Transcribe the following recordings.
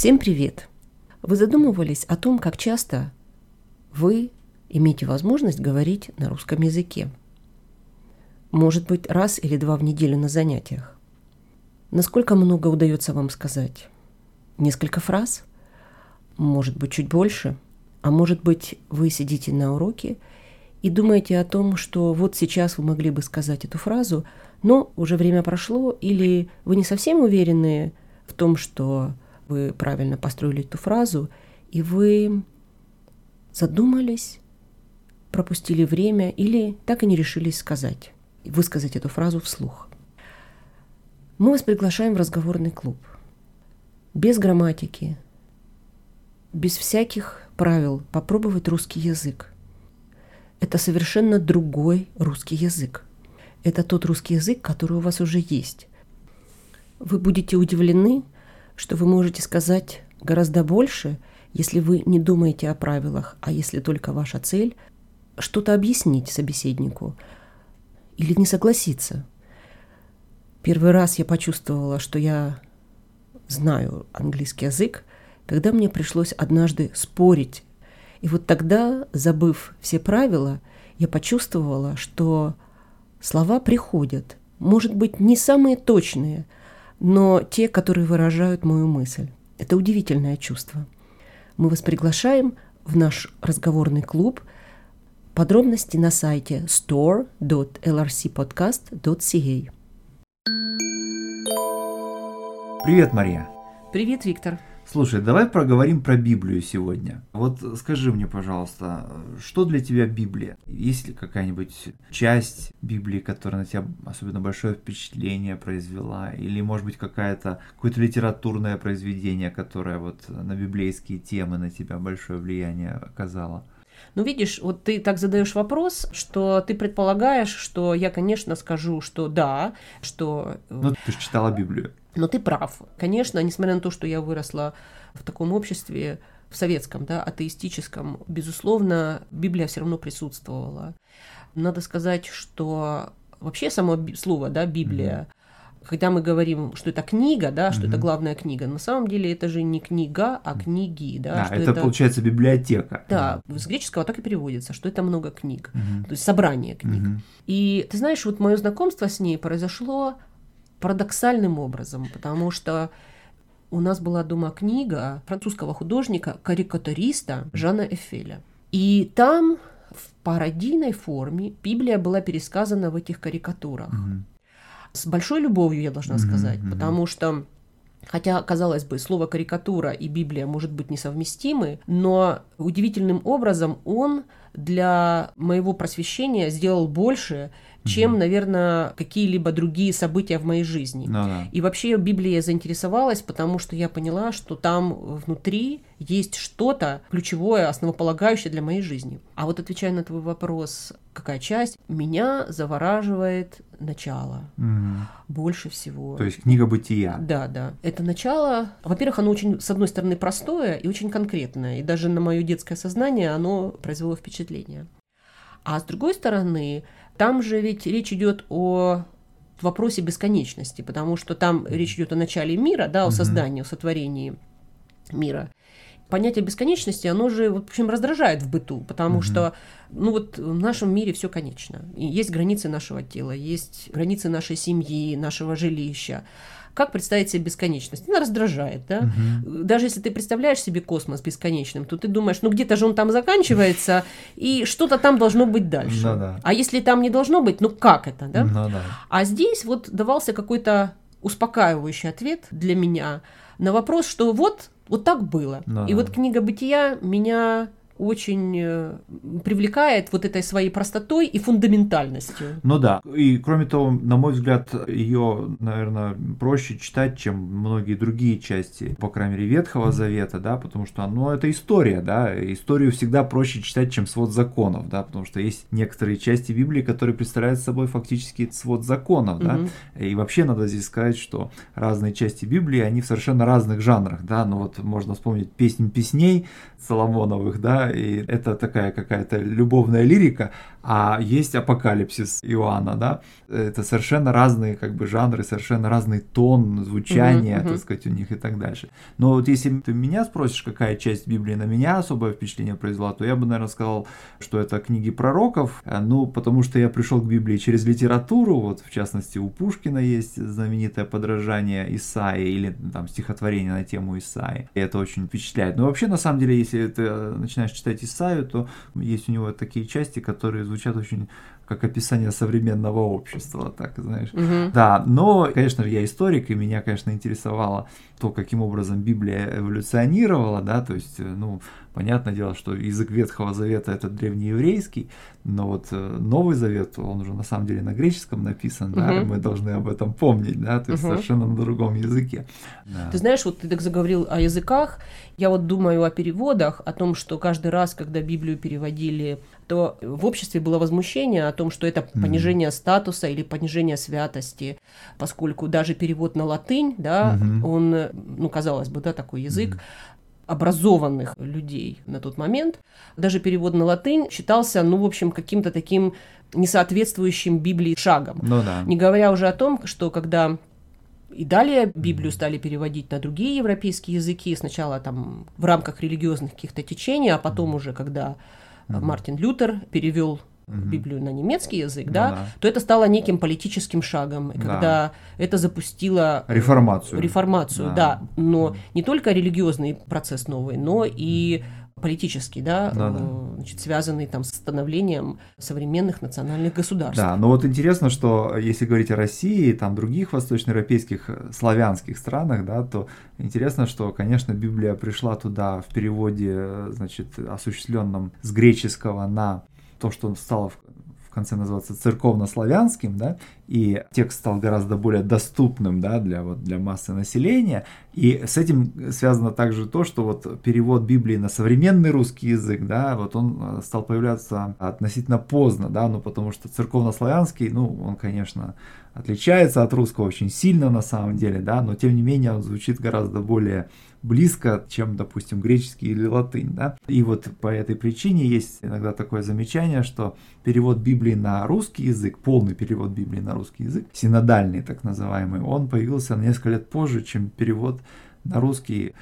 Всем привет! Вы задумывались о том, как часто вы имеете возможность говорить на русском языке? Может быть, раз или два в неделю на занятиях? Насколько много удается вам сказать? Несколько фраз? Может быть, чуть больше? А может быть, вы сидите на уроке и думаете о том, что вот сейчас вы могли бы сказать эту фразу, но уже время прошло, или вы не совсем уверены в том, что вы правильно построили эту фразу, и вы задумались, пропустили время или так и не решились сказать, высказать эту фразу вслух. Мы вас приглашаем в разговорный клуб. Без грамматики, без всяких правил попробовать русский язык. Это совершенно другой русский язык. Это тот русский язык, который у вас уже есть. Вы будете удивлены, что вы можете сказать гораздо больше, если вы не думаете о правилах, а если только ваша цель – что-то объяснить собеседнику или не согласиться. Первый раз я почувствовала, что я знаю английский язык, когда мне пришлось однажды спорить. И вот тогда, забыв все правила, я почувствовала, что слова приходят, может быть, не самые точные – но те, которые выражают мою мысль. Это удивительное чувство. Мы вас приглашаем в наш разговорный клуб. Подробности на сайте store.lrcpodcast.ca. Привет, Мария. Привет, Виктор. Слушай, давай проговорим про Библию сегодня. Вот скажи мне, пожалуйста, что для тебя Библия? Есть ли какая-нибудь часть Библии, которая на тебя особенно большое впечатление произвела? Или, может быть, какая-то, какое-то литературное произведение, которое вот на библейские темы на тебя большое влияние оказало? Ну, видишь, вот ты так задаешь вопрос, что ты предполагаешь, что я, конечно, скажу, что да, что... Э, ну, ты же читала Библию. Но ты прав. Конечно, несмотря на то, что я выросла в таком обществе, в советском, да, атеистическом, безусловно, Библия все равно присутствовала. Надо сказать, что вообще само слово, да, Библия, mm-hmm. Когда мы говорим, что это книга, да, что mm-hmm. это главная книга, на самом деле это же не книга, а книги, да. Да, это, это получается библиотека. Да, с греческого так и переводится, что это много книг, mm-hmm. то есть собрание книг. Mm-hmm. И ты знаешь, вот мое знакомство с ней произошло парадоксальным образом, потому что у нас была дома книга французского художника-карикатуриста Жана Эфеля. И там в пародийной форме Библия была пересказана в этих карикатурах. Mm-hmm. С большой любовью, я должна mm-hmm. сказать, потому что Хотя, казалось бы, слово карикатура и Библия может быть несовместимы, но удивительным образом он для моего просвещения сделал больше, чем, угу. наверное, какие-либо другие события в моей жизни. Ну, да. И вообще Библией я заинтересовалась, потому что я поняла, что там внутри есть что-то ключевое, основополагающее для моей жизни. А вот отвечая на твой вопрос, какая часть, меня завораживает начало угу. больше всего. То есть книга бытия. Да, да. Это начало, во-первых, оно очень, с одной стороны, простое и очень конкретное, и даже на мое детское сознание оно произвело впечатление. А с другой стороны, там же ведь речь идет о вопросе бесконечности, потому что там речь идет о начале мира, да, о создании, о сотворении мира. Понятие бесконечности, оно же, в общем, раздражает в быту, потому угу. что, ну вот в нашем мире все конечно. И есть границы нашего тела, есть границы нашей семьи, нашего жилища. Как представить себе бесконечность? Она раздражает, да? Угу. Даже если ты представляешь себе космос бесконечным, то ты думаешь, ну где-то же он там заканчивается, и что-то там должно быть дальше. Ну, да. А если там не должно быть, ну как это, да? Ну, да. А здесь вот давался какой-то успокаивающий ответ для меня на вопрос, что вот, вот так было. Ну, и да. вот книга бытия меня очень э, привлекает вот этой своей простотой и фундаментальностью. Ну да, и кроме того, на мой взгляд, ее, наверное, проще читать, чем многие другие части, по крайней мере, Ветхого Завета, да, потому что, ну, это история, да, историю всегда проще читать, чем свод законов, да, потому что есть некоторые части Библии, которые представляют собой фактически свод законов, да, угу. и вообще надо здесь сказать, что разные части Библии, они в совершенно разных жанрах, да, ну вот можно вспомнить песнь песней Соломоновых, да, и это такая какая-то любовная лирика, а есть апокалипсис Иоанна, да, это совершенно разные как бы жанры, совершенно разный тон, звучание, uh-huh. так сказать, у них и так дальше. Но вот если ты меня спросишь, какая часть Библии на меня особое впечатление произвела, то я бы, наверное, сказал, что это книги пророков, э, ну, потому что я пришел к Библии через литературу, вот в частности у Пушкина есть знаменитое подражание Исаии или там стихотворение на тему Исаи, и это очень впечатляет. Но вообще, на самом деле, если ты начинаешь читать Исаию, то есть у него такие части, которые звучат очень как описание современного общества, так знаешь. Угу. Да, но, конечно же, я историк, и меня, конечно, интересовало то, каким образом Библия эволюционировала, да, то есть, ну, понятное дело, что язык Ветхого Завета это древнееврейский, но вот э, Новый Завет, он уже на самом деле на греческом написан, угу. да, и мы должны об этом помнить, да, то есть угу. совершенно на другом языке. Да. Ты знаешь, вот ты так заговорил о языках, я вот думаю о переводах, о том, что каждый раз, когда Библию переводили, то в обществе было возмущение о том, что это понижение mm статуса или понижение святости, поскольку даже перевод на латынь, да, mm он, ну, казалось бы, да, такой язык, mm образованных людей на тот момент, даже перевод на латынь считался, ну, в общем, каким-то таким несоответствующим Библии шагом. Ну, да. Не говоря уже о том, что когда и далее Библию стали переводить на другие европейские языки, сначала там в рамках религиозных каких-то течений, а потом уже, когда Мартин Лютер перевел Библию на немецкий язык, ну, да, да, то это стало неким политическим шагом, да. когда это запустило реформацию. Реформацию, да. да. Но не только религиозный процесс новый, но и политический, да, да, да. Э, значит, связанный там с становлением современных национальных государств. Да, но вот интересно, что если говорить о России, там других восточноевропейских э, славянских странах, да, то интересно, что, конечно, Библия пришла туда в переводе, э, значит, осуществленном с греческого на то, что стало в конце называться церковно-славянским, да, и текст стал гораздо более доступным, да, для, вот, для массы населения, и с этим связано также то, что вот перевод Библии на современный русский язык, да, вот он э, стал появляться относительно поздно, да, ну, потому что церковно-славянский, ну, он, конечно, отличается от русского очень сильно на самом деле, да, но тем не менее он звучит гораздо более близко, чем, допустим, греческий или латынь, да. И вот по этой причине есть иногда такое замечание, что перевод Библии на русский язык, полный перевод Библии на русский язык, синодальный так называемый, он появился на несколько лет позже, чем перевод на русский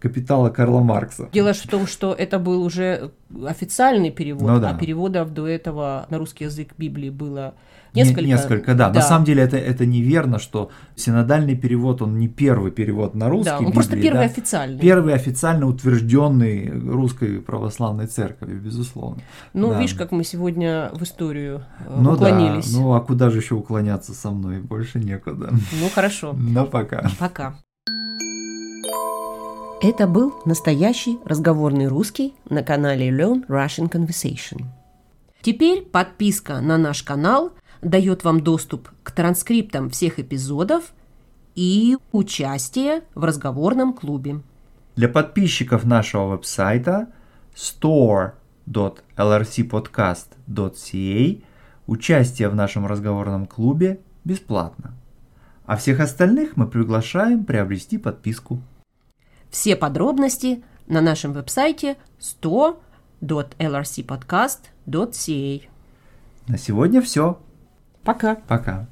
капитала Карла Маркса. Дело в том, что это был уже официальный перевод, ну, да. а переводов до этого на русский язык Библии было Несколько, несколько да. да. На самом деле это, это неверно, что синодальный перевод, он не первый перевод на русский. Да, он Библии, просто первый да? официальный. Первый официально утвержденный русской православной церковью, безусловно. Ну, да. видишь, как мы сегодня в историю э, ну, уклонились. Да. Ну, а куда же еще уклоняться со мной? Больше некуда. Ну, хорошо. Ну, пока. Пока. Это был настоящий разговорный русский на канале Learn Russian Conversation. Теперь подписка на наш канал – дает вам доступ к транскриптам всех эпизодов и участие в разговорном клубе. Для подписчиков нашего веб-сайта store.lrcpodcast.ca участие в нашем разговорном клубе бесплатно. А всех остальных мы приглашаем приобрести подписку. Все подробности на нашем веб-сайте store.lrcpodcast.ca. На сегодня все. Пока. Пока.